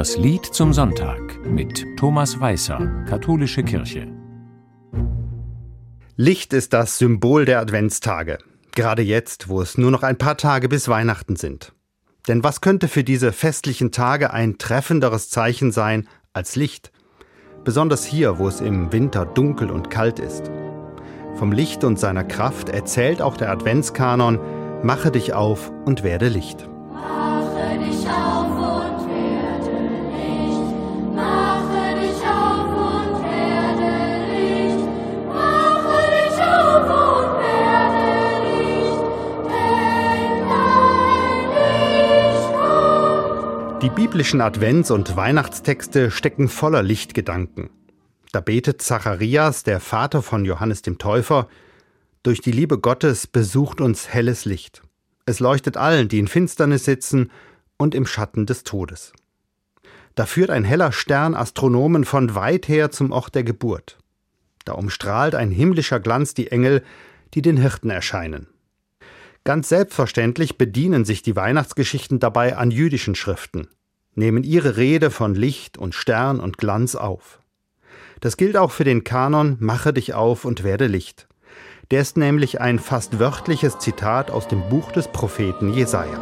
Das Lied zum Sonntag mit Thomas Weißer, Katholische Kirche. Licht ist das Symbol der Adventstage. Gerade jetzt, wo es nur noch ein paar Tage bis Weihnachten sind. Denn was könnte für diese festlichen Tage ein treffenderes Zeichen sein als Licht? Besonders hier, wo es im Winter dunkel und kalt ist. Vom Licht und seiner Kraft erzählt auch der Adventskanon, mache dich auf und werde Licht. Mache dich auf biblischen Advents- und Weihnachtstexte stecken voller Lichtgedanken. Da betet Zacharias, der Vater von Johannes dem Täufer, durch die Liebe Gottes besucht uns helles Licht. Es leuchtet allen, die in Finsternis sitzen und im Schatten des Todes. Da führt ein heller Stern Astronomen von weit her zum Ort der Geburt. Da umstrahlt ein himmlischer Glanz die Engel, die den Hirten erscheinen. Ganz selbstverständlich bedienen sich die Weihnachtsgeschichten dabei an jüdischen Schriften, nehmen ihre Rede von Licht und Stern und Glanz auf. Das gilt auch für den Kanon Mache dich auf und werde Licht. Der ist nämlich ein fast wörtliches Zitat aus dem Buch des Propheten Jesaja.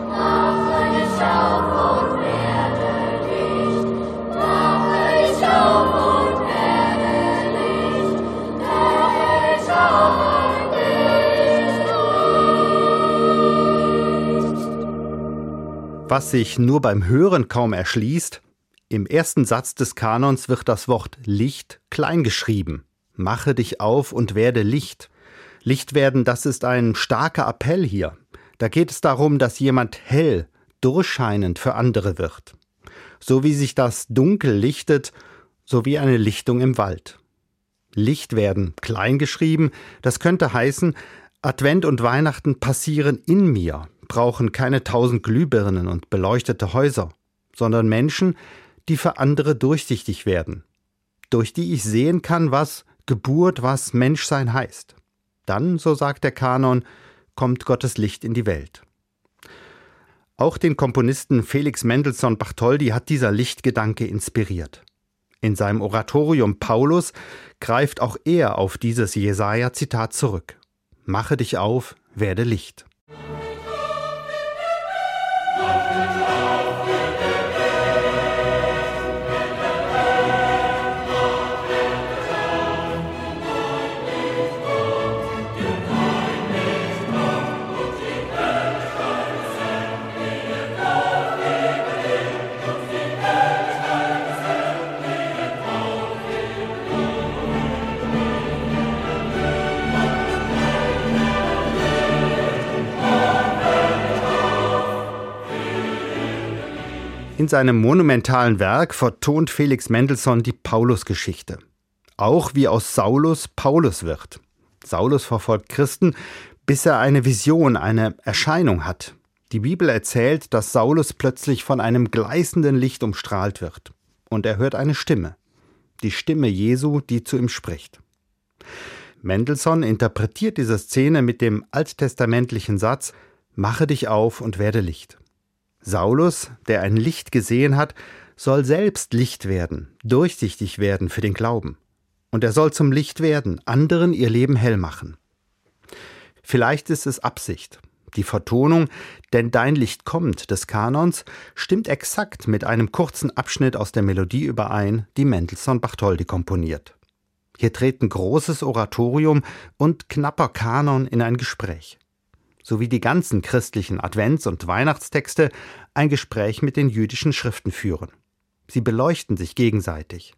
Was sich nur beim Hören kaum erschließt, im ersten Satz des Kanons wird das Wort Licht klein geschrieben. Mache dich auf und werde Licht. Licht werden, das ist ein starker Appell hier. Da geht es darum, dass jemand hell, durchscheinend für andere wird. So wie sich das Dunkel lichtet, so wie eine Lichtung im Wald. Licht werden klein geschrieben, das könnte heißen, Advent und Weihnachten passieren in mir, brauchen keine tausend Glühbirnen und beleuchtete Häuser, sondern Menschen, die für andere durchsichtig werden, durch die ich sehen kann, was Geburt, was Menschsein heißt. Dann, so sagt der Kanon, kommt Gottes Licht in die Welt. Auch den Komponisten Felix Mendelssohn Bartholdy hat dieser Lichtgedanke inspiriert. In seinem Oratorium Paulus greift auch er auf dieses Jesaja-Zitat zurück. Mache dich auf, werde Licht. In seinem monumentalen Werk vertont Felix Mendelssohn die Paulusgeschichte. Auch wie aus Saulus Paulus wird. Saulus verfolgt Christen, bis er eine Vision, eine Erscheinung hat. Die Bibel erzählt, dass Saulus plötzlich von einem gleißenden Licht umstrahlt wird. Und er hört eine Stimme. Die Stimme Jesu, die zu ihm spricht. Mendelssohn interpretiert diese Szene mit dem alttestamentlichen Satz Mache dich auf und werde Licht. Saulus, der ein Licht gesehen hat, soll selbst Licht werden, durchsichtig werden für den Glauben. Und er soll zum Licht werden, anderen ihr Leben hell machen. Vielleicht ist es Absicht. Die Vertonung Denn dein Licht kommt des Kanons stimmt exakt mit einem kurzen Abschnitt aus der Melodie überein, die Mendelssohn Bartholdy komponiert. Hier treten großes Oratorium und knapper Kanon in ein Gespräch sowie die ganzen christlichen Advents- und Weihnachtstexte ein Gespräch mit den jüdischen Schriften führen. Sie beleuchten sich gegenseitig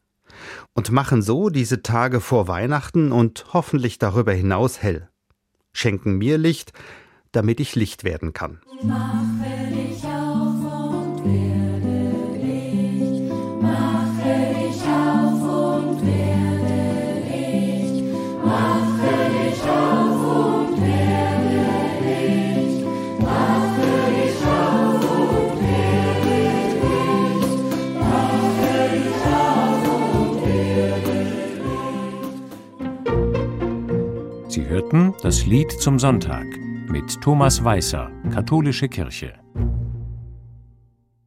und machen so diese Tage vor Weihnachten und hoffentlich darüber hinaus hell. Schenken mir Licht, damit ich Licht werden kann. Mache Sie hörten das Lied zum Sonntag mit Thomas Weißer, Katholische Kirche.